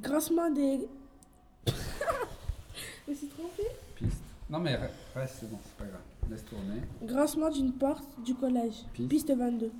Grincement des. Je me suis. Piste. Non mais reste, c'est bon, c'est pas grave. Laisse tourner. Grincement d'une porte du collège. Piste. Piste 22.